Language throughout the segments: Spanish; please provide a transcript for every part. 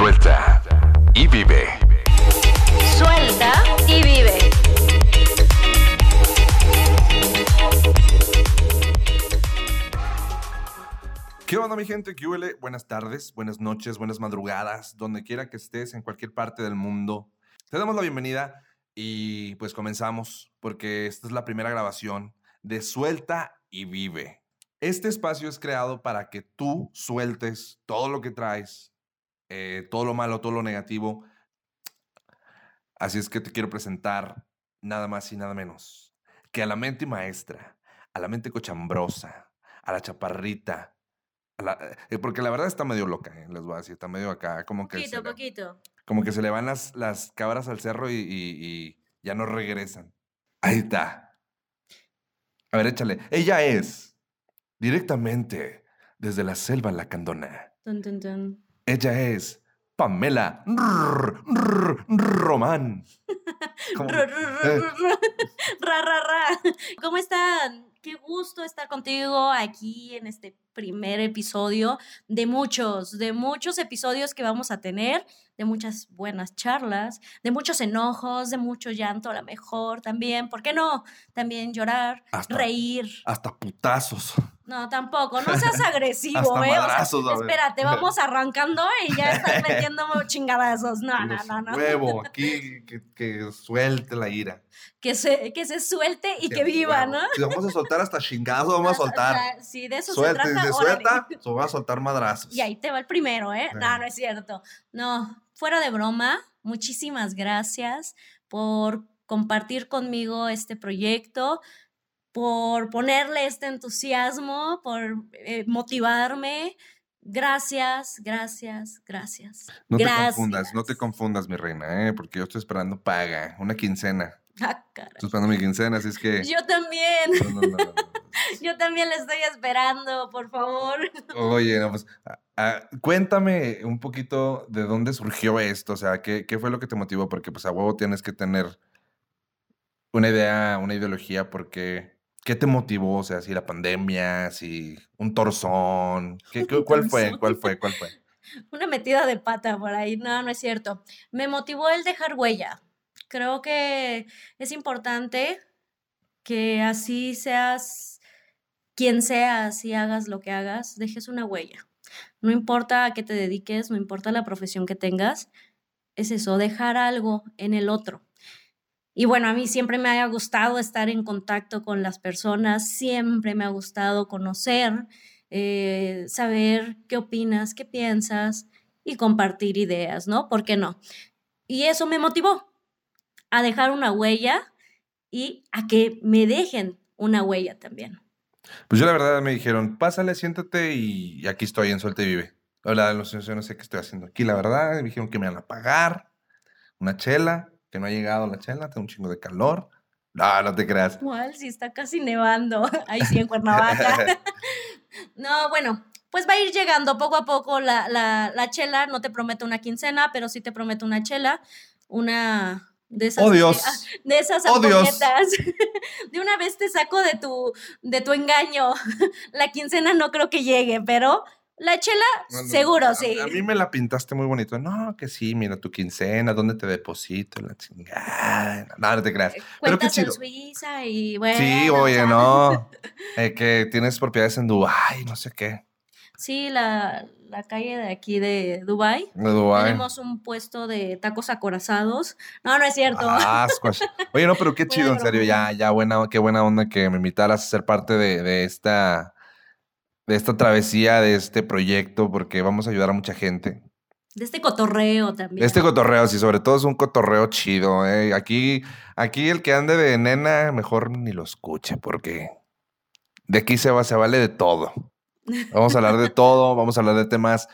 Suelta y vive. Suelta y vive. ¿Qué onda mi gente? ¿Qué huele? Buenas tardes, buenas noches, buenas madrugadas, donde quiera que estés, en cualquier parte del mundo. Te damos la bienvenida y pues comenzamos porque esta es la primera grabación de Suelta y Vive. Este espacio es creado para que tú sueltes todo lo que traes, eh, todo lo malo, todo lo negativo. Así es que te quiero presentar nada más y nada menos que a la mente maestra, a la mente cochambrosa, a la chaparrita, la- eh, porque la verdad está medio loca, eh, les voy a decir, está medio acá, como que, se Poquito, le, poquito. como que se le van las, las cabras al cerro y, y- y ya no regresan. Ahí está. A ver, échale. Ella es directamente desde la selva lacandona. Tun, tun, tun. Ella es Pamela Rrr, Rrr, Román. Ra, ra, ra. ¿Cómo están? Qué gusto estar contigo aquí en este primer episodio de muchos, de muchos episodios que vamos a tener, de muchas buenas charlas, de muchos enojos, de mucho llanto a lo mejor también. ¿Por qué no? También llorar, Hasta- reír. Hasta putazos. No, tampoco, no seas agresivo, ¿eh? O sea, madrazos, a ver. espérate, vamos arrancando y ya estás metiendo chingadazos. No, no, Los no, no. Huevo, aquí que, que suelte la ira. Que se, que se suelte y Sí, que viva, huevo. ¿no? Si vamos a soltar hasta chingazo, vamos a soltar. O sea, sí, de eso Suelta, se trata. órale. suelta, se va a soltar madrazos. Y ahí te va el primero, ¿eh? No, no es cierto. No, fuera de broma, muchísimas gracias por compartir conmigo este proyecto, por ponerle este entusiasmo, por eh, motivarme. Gracias, gracias, gracias. No te confundas, no te confundas, mi reina, ¿eh? porque yo estoy esperando paga, una quincena. Ah. Estoy esperando mi quincena, así es que. Yo también, No, no, no, no, no. yo también le estoy esperando, por favor. Oye, no, pues, ah, ah, cuéntame un poquito de dónde surgió esto, o sea, ¿qué, qué fue lo que te motivó? Porque pues a huevo tienes que tener una idea, una ideología, porque ¿qué te motivó? O sea, si la pandemia, si un torzón, ¿qué, qué- ¿cuál fue? ¿Cuál fue? ¿Cuál fue? Una metida de pata por ahí. No, no es cierto. Me motivó el dejar huella. Creo que es importante que así seas quien seas y hagas lo que hagas, dejes una huella. No importa a qué te dediques, no importa la profesión que tengas, es eso, dejar algo en el otro. Y bueno, a mí siempre me ha gustado estar en contacto con las personas, siempre me ha gustado conocer, eh, saber qué opinas, qué piensas y compartir ideas, ¿no? ¿Por qué no? Y eso me motivó a dejar una huella y a que me dejen una huella también. Pues yo la verdad me dijeron, pásale, siéntate y aquí estoy en Suelta y Vive. Hola, no sé, no sé qué estoy haciendo aquí, la verdad. Me dijeron que me van a pagar una chela, que no ha llegado la chela, tengo un chingo de calor. No, no te creas. ¿Cuál? Si está casi nevando. Ahí sí, en Cuernavaca. no, bueno, pues va a ir llegando poco a poco la, la, la chela. No te prometo una quincena, pero sí te prometo una chela. Una de esas. ¡Oh, Dios! ah, De esas ¡Oh, Dios! De una vez te saco de tu, de tu engaño. La quincena no creo que llegue, pero la chela, No, no, seguro, a- sí. A, mí me la pintaste muy bonito. No, que sí, mira tu quincena, ¿dónde te deposito? La chingada. No, no te creas. Pero qué Cuentas en chido. Suiza y bueno. Sí, oye, no. Eh, que tienes propiedades en Dubái, no sé qué. Sí, la, la calle de aquí de Dubai. De Dubái. Tenemos un puesto de tacos acorazados. No, no es cierto. Ah. Oye, no, pero qué chido, en serio, ya, ya buena, qué buena onda que me invitaras a ser parte de, de esta, de esta travesía, de este proyecto, porque vamos a ayudar a mucha gente. De este cotorreo también. Este cotorreo, sí, sobre todo es un cotorreo chido, ¿eh? Aquí, aquí el que ande de nena, mejor ni lo escuche, porque de aquí se va, se vale de todo. Vamos a hablar de todo, vamos a hablar de temas,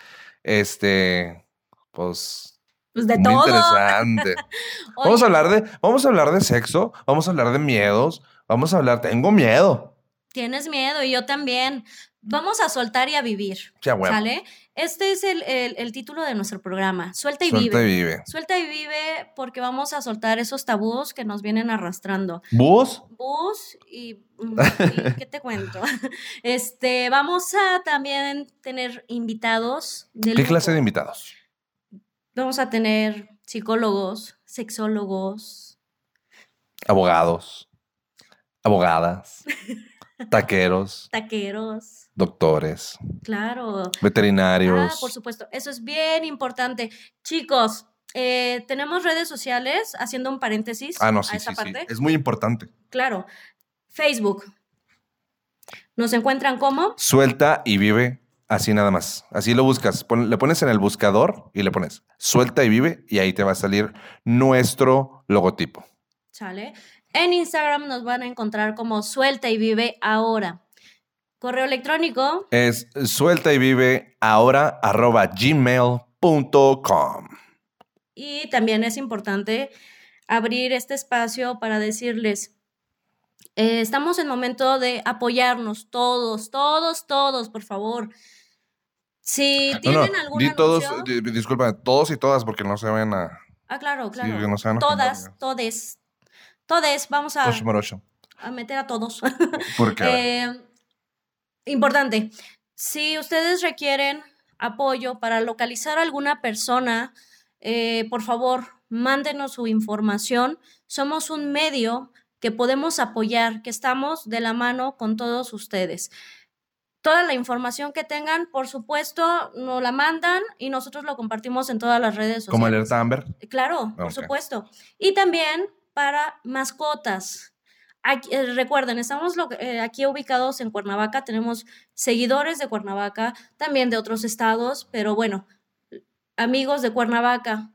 este, pues, pues de muy todo. interesante. Vamos a hablar de, vamos a hablar de sexo, vamos a hablar de miedos, vamos a hablar, tengo miedo. Tienes miedo y yo también. Vamos a soltar y a vivir. Huevo. ¿Sale? Este es el, el- el título de nuestro programa. Suelta y Suelta vive. y vive. Suelta y vive porque vamos a soltar esos tabús que nos vienen arrastrando. ¿Bus? Bus y, mm, y ¿qué te cuento? Este, vamos a también tener invitados. ¿Qué clase de invitados? Vamos a tener psicólogos, sexólogos, Abogados, abogadas, taqueros, taqueros, doctores, claro. Ah, veterinarios. por supuesto, eso es bien importante. Chicos, eh, tenemos redes sociales, haciendo un paréntesis Ah, no, a sí, esa sí, sí. parte. Es muy importante. Claro. Facebook. Nos encuentran como Suelta y vive así nada más. Así lo buscas. Pon- le pones en el buscador y le pones suelta y vive y ahí te va a salir nuestro logotipo. ¿Sale? En Instagram nos van a encontrar como Suelta y Vive Ahora. Correo electrónico, Es suelta y vive ahora arroba gmail.com. y también es importante abrir este espacio para decirles, eh, estamos en momento de apoyarnos todos, todos, todos, por favor. Si tienen no, algún di todos, anuncio- di- disculpa, todos y todas porque no se ven a... Ah, claro, claro. no todas, todes, todes, vamos a, a meter a todos. Porque, Eh, importante, si ustedes requieren apoyo para localizar a alguna persona, eh, por favor, mándenos su información. Somos un medio que podemos apoyar, que estamos de la mano con todos ustedes. Toda la información que tengan, por supuesto, nos la mandan y nosotros lo compartimos en todas las redes sociales. como alerta Amber. Claro, por supuesto. Y también para mascotas. Aquí- eh, recuerden, estamos lo- eh, aquí ubicados en Cuernavaca, tenemos seguidores de Cuernavaca, también de otros estados, pero bueno, amigos de Cuernavaca,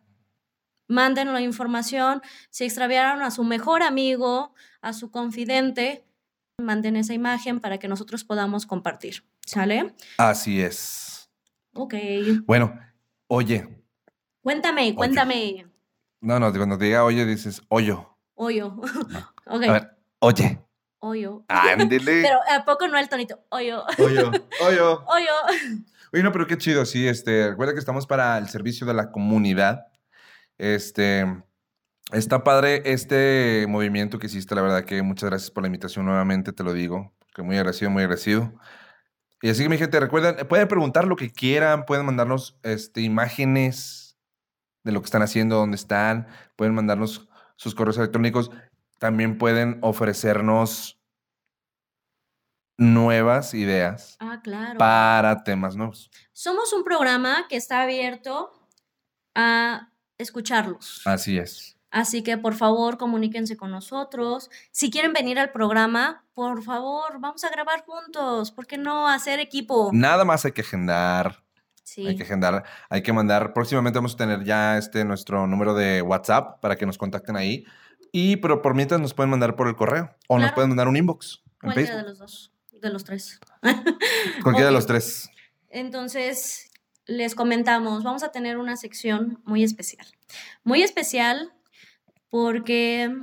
manden la información. Si extraviaron a su mejor amigo, a su confidente, manden esa imagen para que nosotros podamos compartir. ¿Sale? Así es. Ok. Bueno, oye, Cuéntame, cuéntame. no, no, cuando te diga oye dices hoyo. Oyo. A ver, oye. Oyo. Ándele. Pero ¿a poco no el tonito? Oyo. Hoyo, hoyo. Oyo. Oye, no, pero qué chido, sí, este, recuerda que estamos para el servicio de la comunidad. Este, está padre este movimiento que hiciste, la verdad que muchas gracias por la invitación nuevamente, te lo digo, porque muy agradecido, muy agradecido. Y así que mi gente, recuerden, pueden preguntar lo que quieran, pueden mandarnos este, imágenes de lo que están haciendo, dónde están, pueden mandarnos sus correos electrónicos, también pueden ofrecernos nuevas ideas Ah, claro. para temas nuevos. Somos un programa que está abierto a escucharlos. Así es. Así que por favor comuníquense con nosotros. Si quieren venir al programa, por favor, vamos a grabar juntos. ¿Por qué no hacer equipo? Nada más hay que agendar. Sí. Hay que agendar. Hay que mandar. Próximamente vamos a tener ya este nuestro número de WhatsApp para que nos contacten ahí. Y pero por mientras nos pueden mandar por el correo. O nos pueden mandar un inbox en Cualquiera de Facebook. los dos, de los tres. Cualquiera de los tres. Entonces, les comentamos, vamos a tener una sección muy especial. Muy especial porque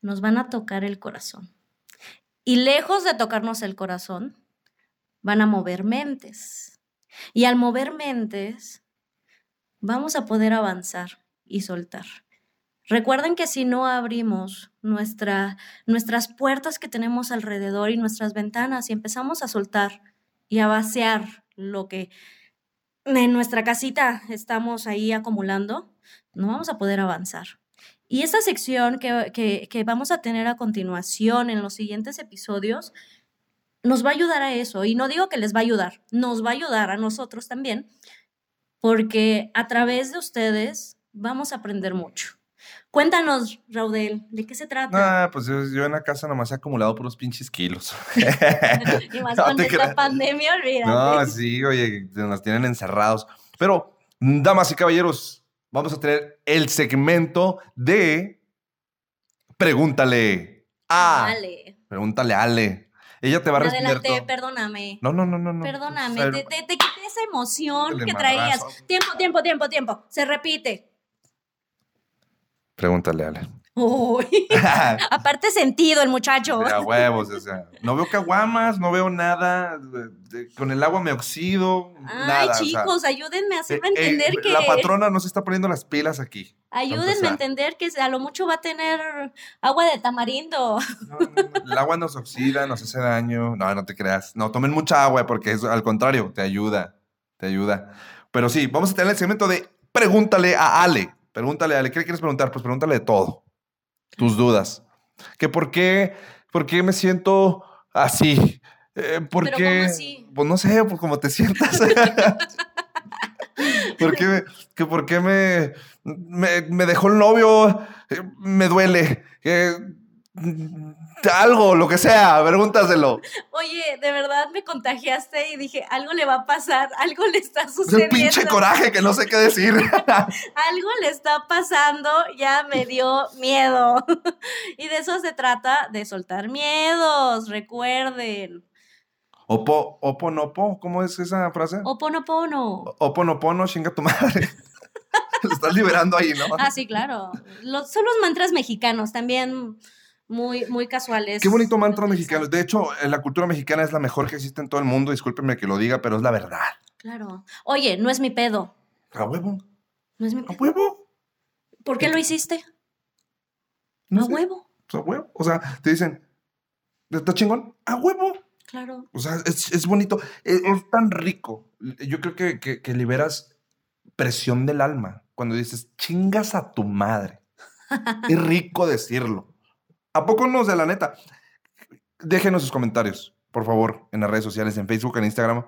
nos van a tocar el corazón. Y lejos de tocarnos el corazón, van a mover mentes. Y al mover mentes, vamos a poder avanzar y soltar. Recuerden que si no abrimos nuestra, nuestras puertas que tenemos alrededor y nuestras ventanas y empezamos a soltar y a vaciar lo que en nuestra casita estamos ahí acumulando, no vamos a poder avanzar. Y esta sección que, que- que vamos a tener a continuación en los siguientes episodios nos va a ayudar a eso. Y no digo que les va a ayudar, nos va a ayudar a nosotros también, porque a través de ustedes vamos a aprender mucho. Cuéntanos, Raudel, ¿de qué se trata? Ah, pues yo, yo en la casa nomás he acumulado puros pinches kilos. y más no con esta pandemia, olvídate. No, sí, oye, nos tienen encerrados. Pero, damas y caballeros, vamos a tener el segmento de Pregúntale a. Vale. Pregúntale a Ale. Ella te va a responder adelanté, todo. perdóname. No, no, no, no. no. Perdóname, te, te- te quité esa emoción que traías. Tiempo, tiempo, tiempo, tiempo. Se repite. Pregúntale Ale. Uy. Aparte sentido el muchacho. A huevos, o sea. No veo caguamas, no veo nada. Con el agua me oxido. Ay, nada, o sea, chicos, ayúdenme a hacerme eh, eh, entender que. La patrona no se está poniendo las pilas aquí. Ayúdenme a entender que a lo mucho va a tener agua de tamarindo. No, no, no. El agua nos oxida, nos hace daño. No, no te creas. No, tomen mucha agua porque es al contrario, te ayuda. Te ayuda. Pero sí, vamos a tener el segmento de pregúntale a Ale. Pregúntale a Ale. ¿Qué le quieres preguntar? Pues pregúntale de todo. Tus dudas. Que por qué, por qué me siento así. Eh, ¿Por Pero qué? ¿cómo así? Pues no sé, pues como te sientas. ¿Por qué, me- que por qué me, me, me dejó el novio? Eh, Me duele. Eh, algo, lo que sea, pregúntaselo. Oye, de verdad me contagiaste y dije, algo le va a pasar, algo le está Es un sucediendo. pinche coraje que no sé qué decir. Algo le está pasando, ya me dio miedo. y de eso se trata, de soltar miedos, recuerden. Opo, oponopo, ¿cómo es esa frase? Oponopono. Oponopono, chinga tu madre. Lo estás liberando ahí, ¿no? Ah, sí, claro. Los, son los mantras mexicanos, también muy, muy casuales. Qué bonito mantra mexicano. De hecho, la cultura mexicana es la mejor que existe en todo el mundo. Discúlpenme que lo diga, pero es la verdad. Claro. Oye, no es mi pedo. A huevo. No es mi A pedo. huevo. ¿Por qué lo hiciste? No a sé, huevo. pues, a huevo. O sea, te dicen, ¿está chingón? A huevo. Claro. O sea, es, es bonito. Es, es tan rico. Yo creo que, que- que liberas presión del alma cuando dices, chingas a tu madre. es rico decirlo. ¿A poco no? Sea, la neta. Déjenos sus comentarios, por favor, en las redes sociales, en Facebook, en Instagram,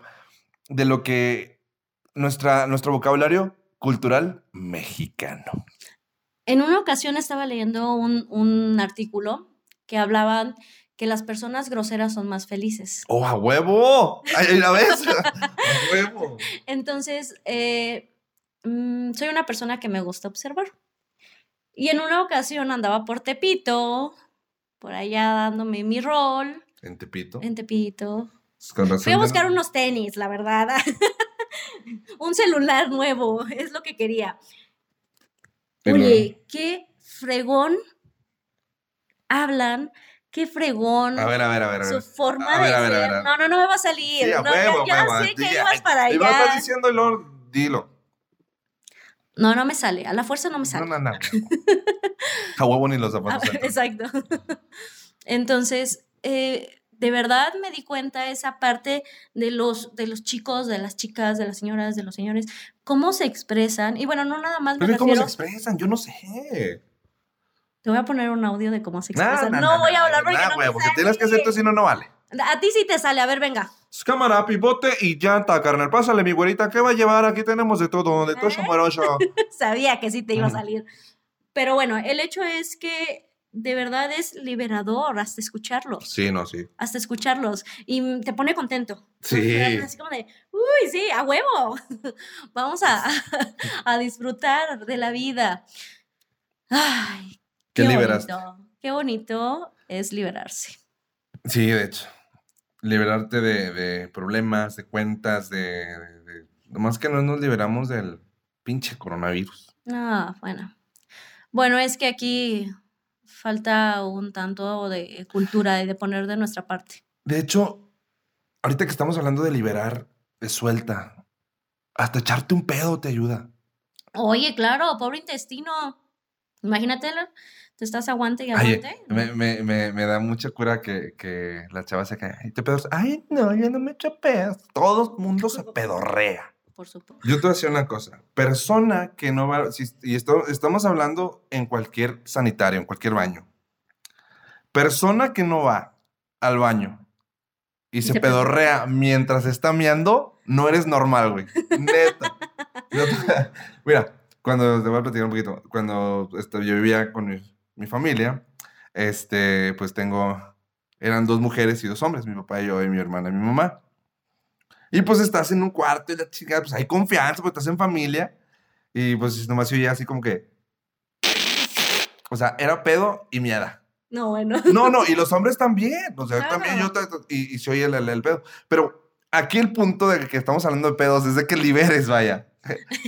de lo que nuestra, nuestro vocabulario cultural mexicano. En una ocasión estaba leyendo un, un artículo que hablaban que las personas groseras son más felices. ¡Oh, a huevo! ¡Ahí la ves! ¡A huevo! Entonces, eh, mm, soy una persona que me gusta observar. Y en una ocasión andaba por Tepito, por allá dándome mi rol En Tepito. en Tepito. Con Fui a buscar no- unos tenis, la verdad. Un celular nuevo, es lo que quería. Oye, qué fregón hablan, qué fregón A ver, a ver, a ver. A su forma A ver, de a ver, a ser. ver, a ver. No, no, no me va a salir. Sí, a No, huevo, ya, sé que ibas para Y vas allá. diciendo luego dilo. No, no me sale. A la fuerza no me sale. No, no, no. A huevo ni los zapatos. Exacto. Entonces, eh, de verdad me di cuenta esa parte de los, de los chicos, de las chicas, de las señoras, de los señores, cómo se expresan. Y bueno, no nada más me Pero ¿y ¿cómo se refiero. expresan? Yo no sé. Te voy a poner un audio de cómo se Nah, expresan. nah, no nah, voy nah, a hablar nah, porque no me huevo, porque sale. tienes que hacer tú, si no, no vale. A ti sí te sale. A ver, venga. Cámara, pivote y llanta, carnal. Pásale, mi güerita. ¿Qué va a llevar? Aquí tenemos de todo, de todo ¿Eh? morocho. Sabía que sí te iba a Ujú. salir. Pero bueno, el hecho es que de verdad es liberador hasta escucharlos. Sí, no, sí. Hasta escucharlos. Y mm, te pone contento. Sí. Así como de, uy, sí, a huevo. Vamos a, a disfrutar de la vida. Ay, ¿Qué qué liberaste? bonito. Qué bonito es liberarse. Sí, de hecho. Liberarte de, de problemas, de cuentas, de, de- de- Nomás que no nos liberamos del pinche coronavirus. Ah, bueno. Bueno, es que aquí falta un tanto de cultura y de poner de nuestra parte. De hecho, ahorita que estamos hablando de liberar, de suelta, hasta echarte un pedo te ayuda. Oye, claro, pobre intestino. Imagínate, te estás aguante y aguante. me, me, me, me da mucha cura que, que la chava se cae. Ay, te pedos. Ay, no, yo no me echo pedos. Todo el mundo se pedorrea. Por supuesto. Yo te voy a decir una cosa. Persona que no va, si- y esto, estamos hablando en cualquier sanitario, en cualquier baño. Persona que no va al baño y, se, se pedorrea mientras está meando, no eres normal, güey. Neta. Mira, cuando te voy a platicar un poquito, cuando este, yo vivía con mi, mi familia, este, pues tengo, eran dos mujeres y dos hombres, mi papá y yo y mi hermana y mi mamá. Y pues estás en un cuarto y la chica, pues hay confianza, pues estás en familia. Y pues nomás se oía así como que. O sea, era pedo y miada. No, bueno. No, no, y los hombres también. O sea, Claro. también yo. Y, y se oye el, el- el pedo. Pero aquí el punto de que estamos hablando de pedos es de que liberes, vaya.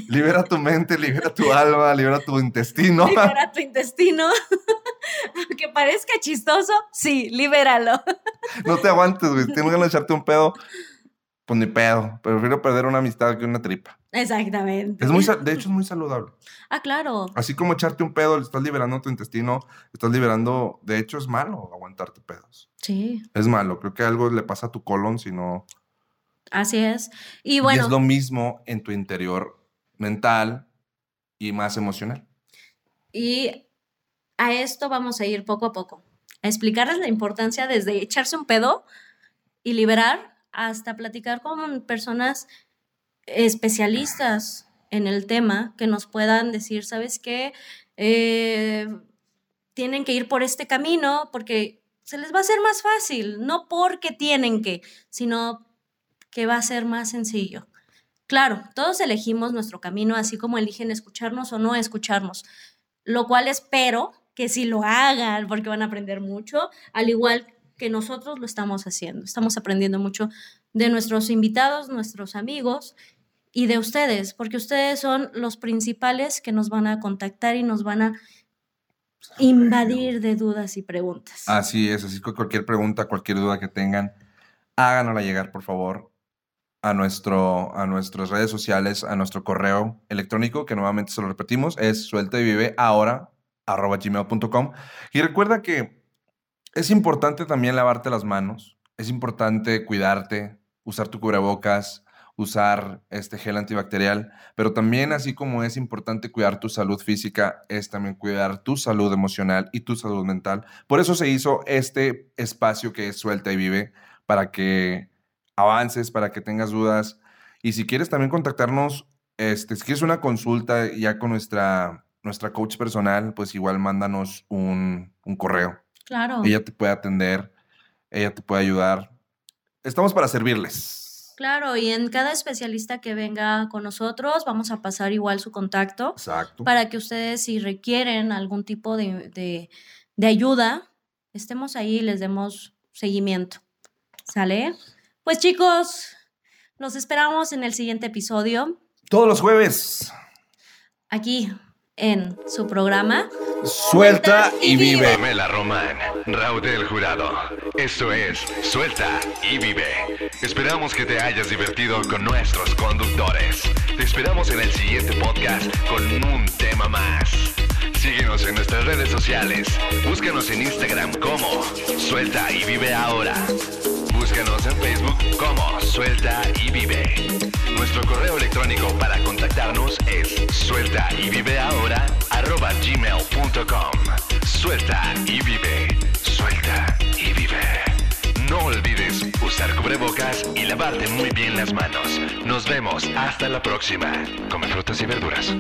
libera tu mente, libera tu alma, libera tu intestino. Libera tu intestino. Aunque parezca chistoso, sí, libéralo. no te aguantes, güey. Tienes ganas de echarte un pedo, pues ni pedo. Prefiero perder una amistad que una tripa. Exactamente. Es muy, de hecho, es muy saludable. Ah, claro. Así como echarte un pedo, le estás liberando tu intestino, estás liberando. De hecho, es malo aguantarte pedos. Sí, Es malo. Creo que algo le pasa a tu colon si no. Así es. Y Y bueno, es lo mismo en tu interior mental, y más emocional. Y a esto vamos a ir poco a poco, a explicarles la importancia desde echarse un pedo y liberar hasta platicar con personas especialistas en el tema que nos puedan decir, ¿sabes qué? Eh, tienen que ir por este camino porque se les va a hacer más fácil, no porque tienen que, sino que va a ser más sencillo. Claro, todos elegimos nuestro camino, así como eligen escucharnos o no escucharnos, lo cual espero que sí lo hagan porque van a aprender mucho, al igual que nosotros lo estamos haciendo. Estamos aprendiendo mucho de nuestros invitados, nuestros amigos y de ustedes, porque ustedes son los principales que nos van a contactar y nos van a invadir de dudas y preguntas. Así es, así que cualquier pregunta, cualquier duda que tengan, háganosla llegar, por favor, a, nuestro, a nuestras redes sociales, a nuestro correo electrónico, que nuevamente se lo repetimos, es suelta y vive ahora, arroba gmail.com. Y recuerda que es importante también lavarte las manos, es importante cuidarte, usar tu cubrebocas, usar este gel antibacterial, pero también así como es importante cuidar tu salud física, es también cuidar tu salud emocional y tu salud mental. Por eso se hizo este espacio que es Suelta y Vive, para que avances, para que tengas dudas. Y si quieres también contactarnos, este, si quieres una consulta ya con nuestra, nuestra coach personal, pues igual mándanos un, un correo. Claro. Ella te puede atender, ella te puede ayudar. Estamos para servirles. Claro, y en cada especialista que venga con nosotros vamos a pasar igual su contacto Exacto. para que ustedes si requieren algún tipo de, de, de ayuda, estemos ahí y les demos seguimiento. ¿Sale? Pues chicos, nos esperamos en el siguiente episodio, Todos los jueves. aquí en su programa. Suelta y vive. Pamela Román, Raúl del Jurado. Esto es Suelta y Vive. Esperamos que te hayas divertido con nuestros conductores. Te esperamos en el siguiente podcast con un tema más. Síguenos en nuestras redes sociales. Búscanos en Instagram como Suelta y Vive Ahora. Búscanos en Facebook como Suelta y Vive. Nuestro correo electrónico para contactarnos es suelta y vive ahora arroba gmail.com. Suelta y vive. Suelta y vive. No olvides usar cubrebocas y lavarte muy bien las manos. Nos vemos hasta la próxima. Come frutas y verduras.